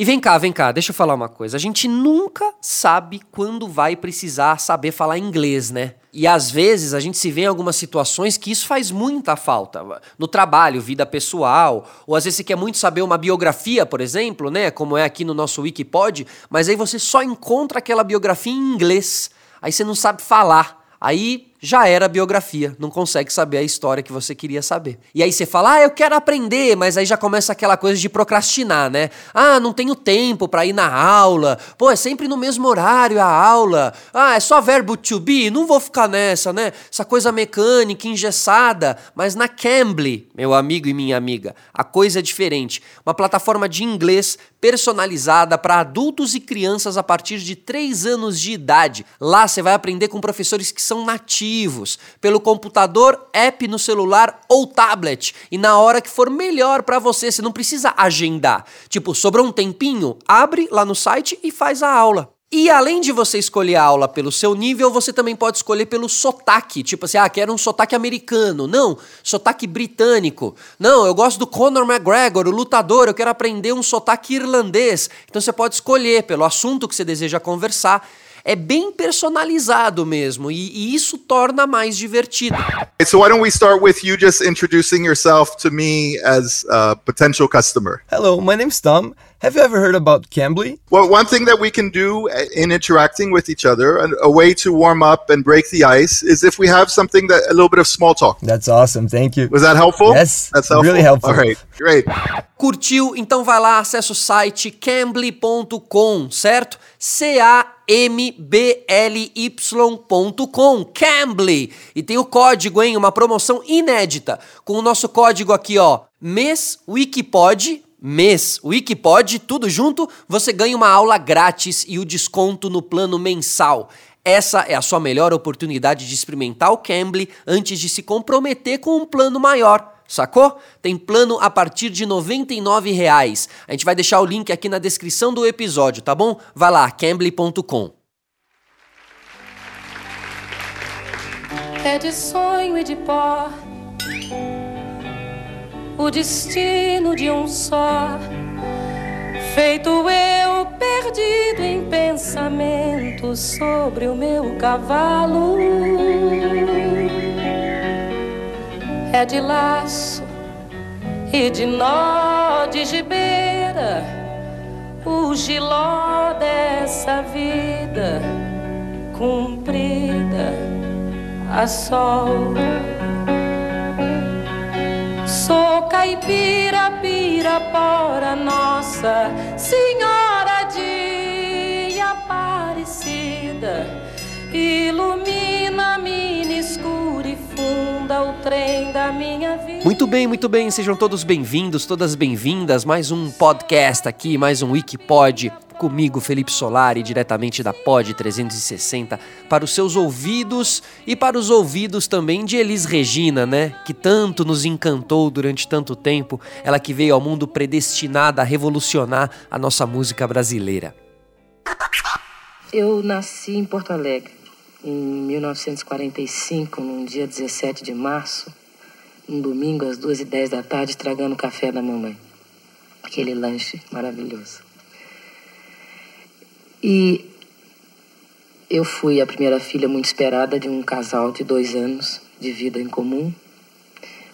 E vem cá, vem cá, deixa eu falar uma coisa. A gente nunca sabe quando vai precisar saber falar inglês, né? E às vezes a gente se vê em algumas situações que isso faz muita falta. No trabalho, vida pessoal, ou às vezes você quer muito saber uma biografia, por exemplo, né? Como é aqui no nosso Wikipod, mas aí você só encontra aquela biografia em inglês. Aí você não sabe falar. Aí já era biografia, não consegue saber a história que você queria saber. E aí você fala, ah, eu quero aprender, mas aí já começa aquela coisa de procrastinar, né? Ah, não tenho tempo para ir na aula, pô, é sempre no mesmo horário a aula, ah, é só verbo to be, não vou ficar nessa, né? Essa coisa mecânica, engessada, mas na Cambly, meu amigo e minha amiga, a coisa é diferente. Uma plataforma de inglês personalizada para adultos e crianças a partir de 3 anos de idade. Lá você vai aprender com professores que são nativos aplicativos, pelo computador, app no celular ou tablet. E na hora que for melhor para você, você não precisa agendar. Tipo, sobrou um tempinho, abre lá no site e faz a aula. E além de você escolher a aula pelo seu nível, você também pode escolher pelo sotaque. Tipo assim, ah, quero um sotaque americano. Não, sotaque britânico. Não, eu gosto do Conor McGregor, o lutador, eu quero aprender um sotaque irlandês. Então você pode escolher pelo assunto que você deseja conversar é bem personalizado mesmo e, e, isso torna mais divertido. So why don't we start with you just introducing yourself to me as a potential customer? Hello, my name's Tom. Have you ever heard about Cambly? Well, one thing that we can do in interacting with each other, a, a way to warm up and break the ice, is if we have something that a little bit of small talk. That's awesome. Thank you. Was that helpful? Yes. That's helpful. Really helpful. All right. Great. Curtiu? Então vai lá, acessa o site cambly.com, certo? C-A-M-B-L-Y.com, Cambly. E tem o código, hein? Uma promoção inédita. Com o nosso código aqui, ó, mês Wikipod mês Wikipod, tudo junto, você ganha uma aula grátis e o desconto no plano mensal. Essa é a sua melhor oportunidade de experimentar o Cambly antes de se comprometer com um plano maior. Sacou? Tem plano a partir de R$ 99,00. A gente vai deixar o link aqui na descrição do episódio, tá bom? Vai lá, cambly.com. É de sonho e de pó o destino de um só. Feito eu perdido em pensamento sobre o meu cavalo. É de laço e de nó de gibeira, o giló dessa vida cumprida a sol. Sou caipira, pirapora, nossa Senhora de Aparecida. Ilumina, mina escura e funda o trem da minha vida. Muito bem, muito bem. Sejam todos bem-vindos, todas bem-vindas. Mais um podcast aqui, mais um Wikipod comigo, Felipe Solari, diretamente da Pod 360, para os seus ouvidos e para os ouvidos também de Elis Regina, né? Que tanto nos encantou durante tanto tempo, ela que veio ao mundo predestinada a revolucionar a nossa música brasileira. Eu nasci em Porto Alegre em 1945, num dia 17 de março, um domingo às 2h10 da tarde, estragando o café da mamãe. Aquele lanche maravilhoso. E eu fui a primeira filha muito esperada de um casal de dois anos de vida em comum,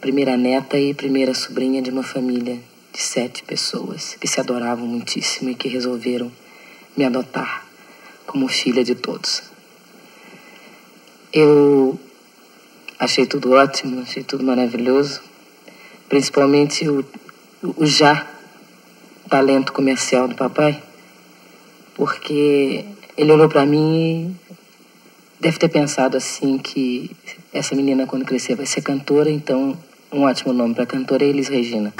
primeira neta e primeira sobrinha de uma família de sete pessoas que se adoravam muitíssimo e que resolveram me adotar como filha de todos. Eu achei tudo ótimo, achei tudo maravilhoso, principalmente o, o já talento comercial do papai porque ele olhou para mim e deve ter pensado assim que essa menina quando crescer vai ser cantora, então um ótimo nome para cantora é Elis Regina.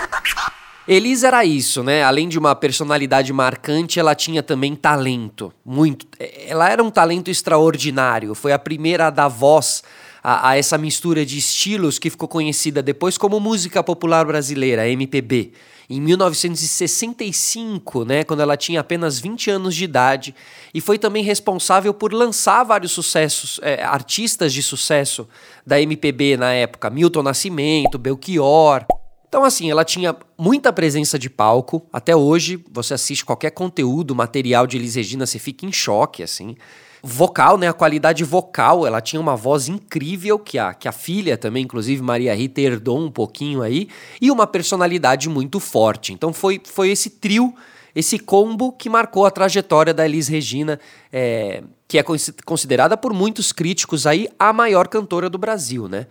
Elis era isso, né? Além de uma personalidade marcante, ela tinha também talento. Muito. Ela era um talento extraordinário. Foi a primeira a dar voz a, a, essa mistura de estilos que ficou conhecida depois como música popular brasileira, MPB em 1965, né, quando ela tinha apenas 20 anos de idade, e foi também responsável por lançar vários sucessos, é, artistas de sucesso da MPB na época, Milton Nascimento, Belchior, Então, assim, ela tinha muita presença de palco. Até hoje, você assiste qualquer conteúdo, material de Elis Regina, você fica em choque, assim. Vocal, né? A qualidade vocal, ela tinha uma voz incrível, que a, que a filha também, inclusive Maria Rita, herdou um pouquinho aí. E uma personalidade muito forte. Então, foi, foi esse trio, esse combo que marcou a trajetória da Elis Regina, é, que é considerada por muitos críticos aí a maior cantora do Brasil, né?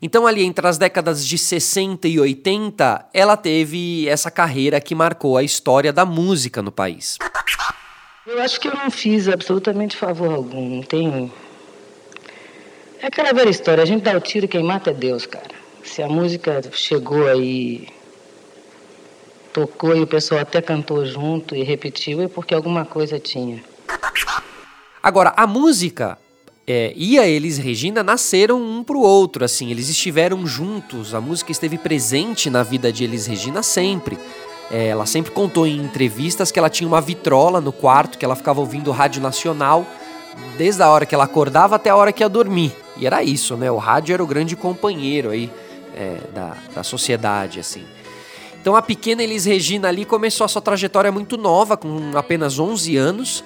Então, ali entre as décadas de 60 e 80, ela teve essa carreira que marcou a história da música no país. Eu acho que eu não fiz absolutamente favor algum, não tenho. É aquela velha história, a gente dá o tiro e quem mata é Deus, cara. Se a música chegou aí, tocou e o pessoal até cantou junto e repetiu, é porque alguma coisa tinha. Agora, a música é, e a Elis Regina nasceram um pro outro, assim, eles estiveram juntos, a música esteve presente na vida de Elis Regina sempre. É, ela sempre contou em entrevistas que ela tinha uma vitrola no quarto, que ela ficava ouvindo rádio nacional, desde a hora que ela acordava até a hora que ia dormir. E era isso, né? O rádio era o grande companheiro aí é, da, da sociedade, assim. Então a pequena Elis Regina ali começou a sua trajetória muito nova, com apenas 11 anos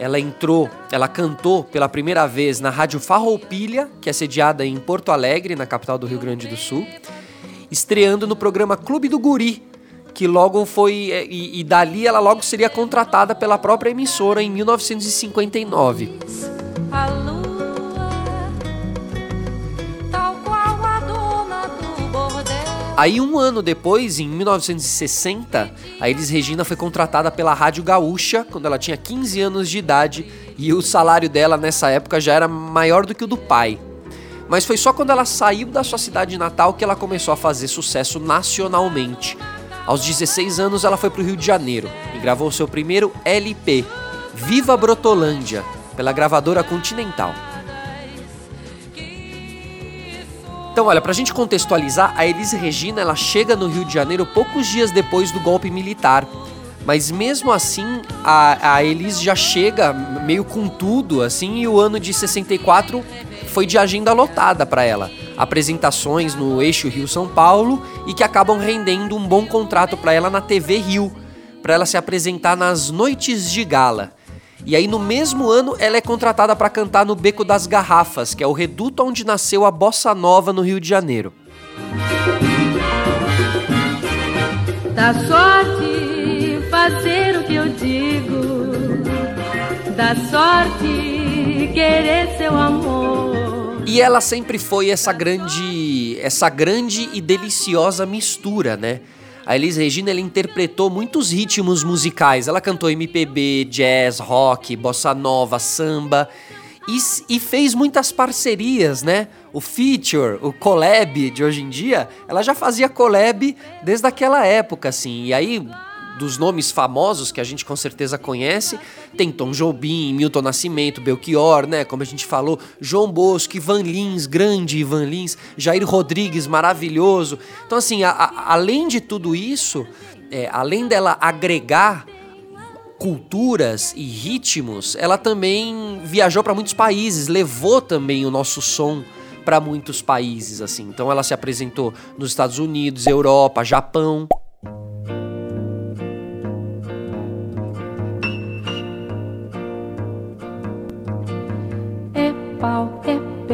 ela entrou, ela cantou pela primeira vez na Rádio Farroupilha, que é sediada em Porto Alegre, na capital do Rio Grande do Sul, estreando no programa Clube do Guri, que logo foi é, e, e dali ela logo seria contratada pela própria emissora em 1959. Aí, um ano depois, em 1960, a Elis Regina foi contratada pela Rádio Gaúcha, quando ela tinha 15 anos de idade, e o salário dela nessa época já era maior do que o do pai. Mas foi só quando ela saiu da sua cidade natal que ela começou a fazer sucesso nacionalmente. Aos 16 anos, ela foi para o Rio de Janeiro e gravou seu primeiro LP, Viva Brotolândia, pela gravadora Continental. Então, olha, pra gente contextualizar, a Elise Regina ela chega no Rio de Janeiro poucos dias depois do golpe militar. Mas mesmo assim, a, a Elise já chega meio com tudo, assim, e o ano de 64 foi de agenda lotada para ela. Apresentações no eixo Rio-São Paulo e que acabam rendendo um bom contrato para ela na TV Rio, para ela se apresentar nas noites de gala. E aí, no mesmo ano, ela é contratada para cantar no Beco das Garrafas, que é o reduto onde nasceu a bossa nova no Rio de Janeiro. Da sorte fazer o que eu digo, da sorte querer seu amor. E ela sempre foi essa grande, essa grande e deliciosa mistura, né? A Elis Regina ela interpretou muitos ritmos musicais. Ela cantou MPB, jazz, rock, bossa nova, samba. E, e, fez muitas parcerias, né? O feature, o collab de hoje em dia, ela já fazia collab desde aquela época, assim. E aí dos nomes famosos que a gente com certeza conhece, tem Tom Jobim, Milton Nascimento, Belchior, né? Como a gente falou, João Bosco, Ivan Lins, grande Ivan Lins, Jair Rodrigues, maravilhoso. Então, assim, a, a, além de tudo isso, é, além dela agregar culturas e ritmos, ela também viajou para muitos países, levou também o nosso som para muitos países, assim. Então ela se apresentou nos Estados Unidos, Europa, Japão.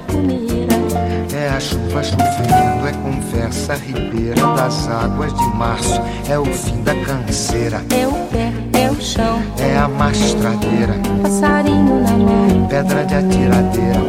comida. É a chuva chovendo, é conversa ribeira das águas de março. É o fim da canseira. É o pé, é o chão. É a mastradeira. Passarinho na mão. Pedra de atiradeira.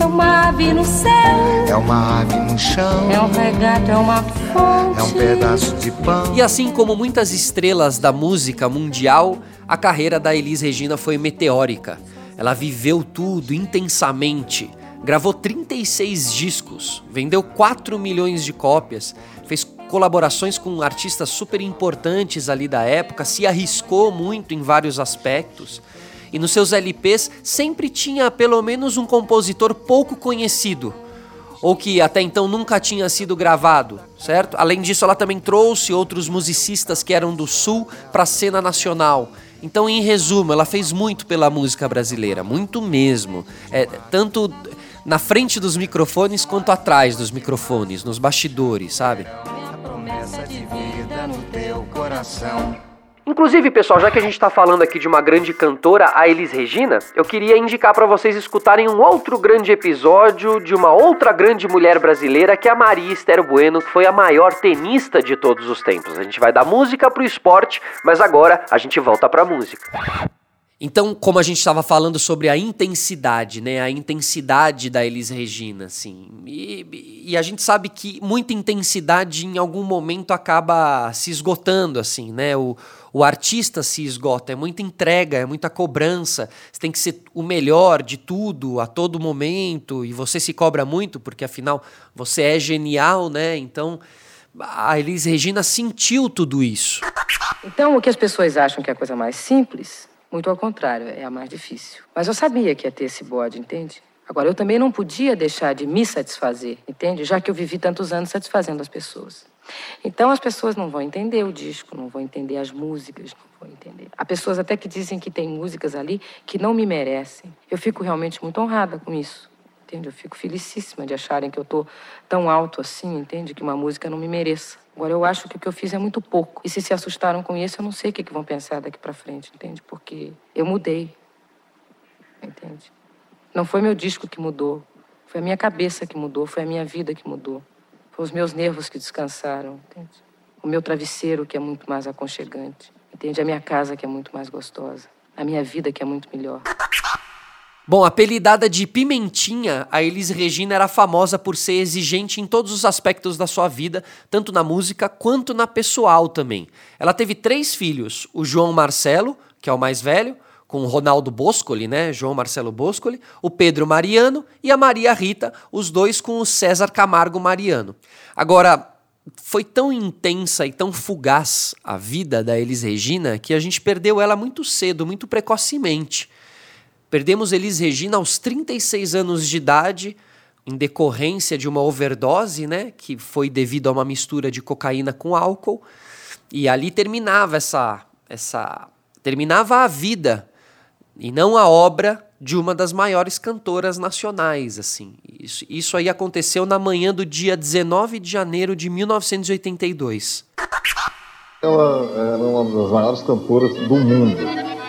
É uma ave no céu. É uma ave no chão. É um regato, é uma fonte. É um pedaço de pão. E assim como muitas estrelas da música mundial, a carreira da Elis Regina foi meteórica. Ela viveu tudo intensamente gravou 36 discos, vendeu 4 milhões de cópias, fez colaborações com artistas super importantes ali da época, se arriscou muito em vários aspectos. E nos seus LPs sempre tinha pelo menos um compositor pouco conhecido, ou que até então nunca tinha sido gravado, certo? Além disso, ela também trouxe outros musicistas que eram do sul para a cena nacional. Então, em resumo, ela fez muito pela música brasileira, muito mesmo. É, tanto na frente dos microfones quanto atrás dos microfones, nos bastidores, sabe? Inclusive, pessoal, já que a gente está falando aqui de uma grande cantora, a Elis Regina, eu queria indicar para vocês escutarem um outro grande episódio de uma outra grande mulher brasileira, que é a Maria Esther Bueno, que foi a maior tenista de todos os tempos. A gente vai da música pro esporte, mas agora a gente volta pra música. Então, como a gente estava falando sobre a intensidade, né? A intensidade da Elis Regina, assim. E, e, a gente sabe que muita intensidade em algum momento acaba se esgotando, assim, né? O, o artista se esgota, é muita entrega, é muita cobrança. Você tem que ser o melhor de tudo a todo momento e você se cobra muito porque afinal você é genial, né? Então, a Elis Regina sentiu tudo isso. Então, o que as pessoas acham que é a coisa mais simples, muito ao contrário, é a mais difícil. Mas eu sabia que ia ter esse bode, entende? Agora, eu também não podia deixar de me satisfazer, entende? Já que eu vivi tantos anos satisfazendo as pessoas. Então, as pessoas não vão entender o disco, não vão entender as músicas, não vão entender. Há pessoas até que dizem que tem músicas ali que não me merecem. Eu fico realmente muito honrada com isso, entende? Eu fico felicíssima de acharem que eu estou tão alto assim, entende? Que uma música não me mereça. Agora, eu acho que o que eu fiz é muito pouco. E se se assustaram com isso, eu não sei o que, que vão pensar daqui para frente, entende? Porque eu mudei, entende? Não foi meu disco que mudou, foi a minha cabeça que mudou, foi a minha vida que mudou. Foi os meus nervos que descansaram, entende? O meu travesseiro que é muito mais aconchegante, entende? A minha casa que é muito mais gostosa, a minha vida que é muito melhor. Bom, apelidada de Pimentinha, a Elis Regina era famosa por ser exigente em todos os aspectos da sua vida, tanto na música quanto na pessoal também. Ela teve três filhos: o João Marcelo, que é o mais velho, com o Ronaldo Boscoli, né? João Marcelo Boscoli, o Pedro Mariano e a Maria Rita, os dois com o César Camargo Mariano. Agora, foi tão intensa e tão fugaz a vida da Elis Regina que a gente perdeu ela muito cedo, muito precocemente. Perdemos Elis Regina aos 36 anos de idade, em decorrência de uma overdose, né, que foi devido a uma mistura de cocaína com álcool, e ali terminava essa essa terminava a vida e não a obra de uma das maiores cantoras nacionais, assim. Isso, isso aí aconteceu na manhã do dia 19 de janeiro de 1982. Ela era uma das maiores cantoras do mundo.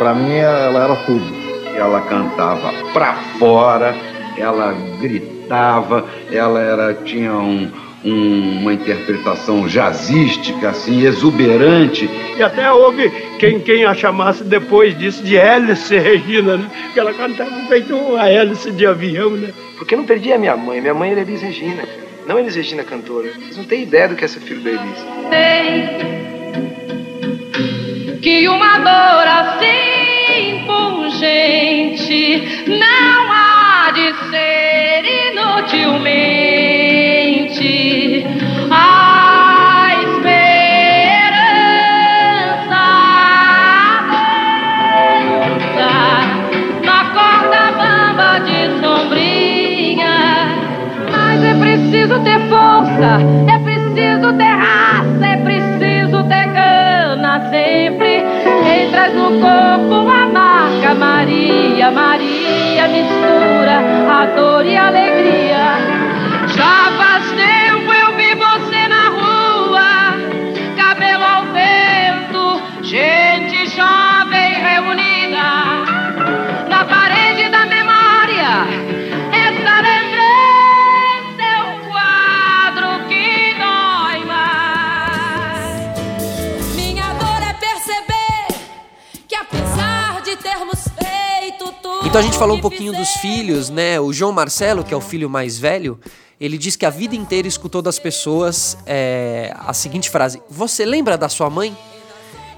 Para mim, ela era tudo. Ela cantava pra fora, ela gritava, ela era, tinha um, um, uma interpretação jazzística, assim, exuberante. E até houve quem, quem a chamasse depois disso de hélice Regina, né? Porque ela cantava feito uma hélice de avião, né? Porque eu não perdi a minha mãe. Minha mãe era Elis Regina, não Elis Regina cantora. Vocês não têm ideia do que é ser filho da Elis. Sei que uma dor assim pungente não há de ser inutilmente a esperança dança na corda bamba de sombrinha. Mas é preciso ter força, dor e alegria. Então a gente falou um pouquinho dos filhos, né? O João Marcelo, que é o filho mais velho, ele diz que a vida inteira escutou das pessoas é, a seguinte frase: Você lembra da sua mãe?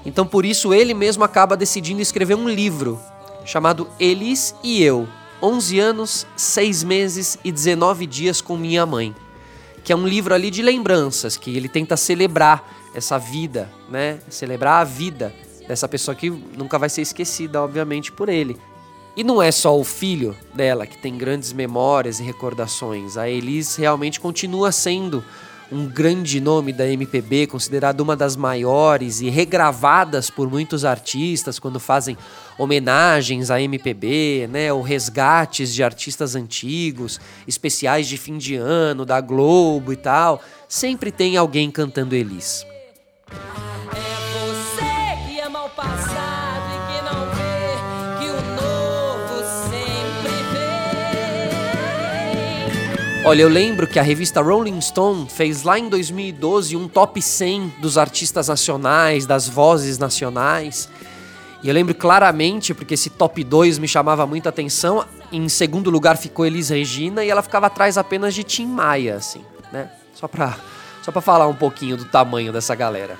Então por isso ele mesmo acaba decidindo escrever um livro chamado Elis e Eu: 11 anos, 6 meses e 19 dias com minha mãe. que é um livro ali de lembranças, que ele tenta celebrar essa vida, né? Celebrar a vida dessa pessoa que nunca vai ser esquecida, obviamente, por ele. E não é só o filho dela que tem grandes memórias e recordações. A Elis realmente continua sendo um grande nome da MPB, considerada uma das maiores e regravadas por muitos artistas quando fazem homenagens à MPB, né, ou resgates de artistas antigos, especiais de fim de ano da Globo e tal. Sempre tem alguém cantando Elis. Olha, eu lembro que a revista Rolling Stone fez lá em 2012 um top 100 dos artistas nacionais, das vozes nacionais. E eu lembro claramente, porque esse top 2 me chamava muita atenção. Em segundo lugar ficou Elis Regina e ela ficava atrás apenas de Tim Maia, assim, né? Só pra, só pra falar um pouquinho do tamanho dessa galera.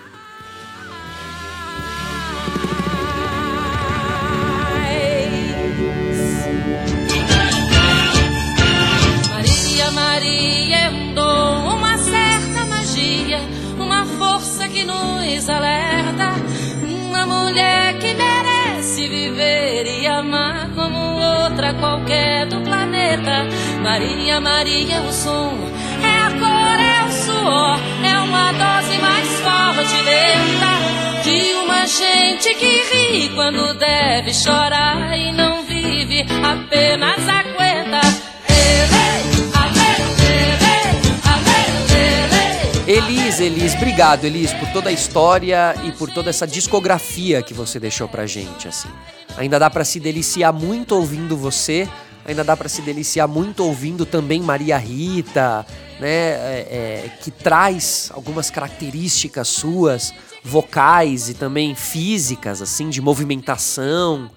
Nos alerta. Uma mulher que merece viver e amar como outra qualquer do planeta. Maria, Maria, o som é a cor, é o suor, é uma dose mais forte lenta de uma gente que ri quando deve chorar e não vive, apenas aguenta. Elis, Elis, obrigado, Elis, por toda a história e por toda essa discografia que você deixou pra gente, assim. Ainda dá para se deliciar muito ouvindo você, ainda dá para se deliciar muito ouvindo também Maria Rita, né, é, é, que traz algumas características suas, vocais e também físicas, assim, de movimentação.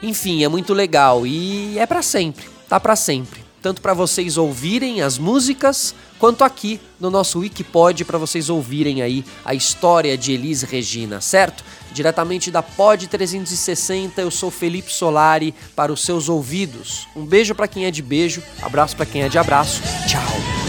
Enfim, é muito legal e é para sempre, tá para sempre. Tanto para vocês ouvirem as músicas, quanto aqui no nosso Wikipod para vocês ouvirem aí a história de Elis Regina, certo? Diretamente da Pod 360, eu sou Felipe Solari para os seus ouvidos. Um beijo para quem é de beijo, abraço para quem é de abraço. Tchau.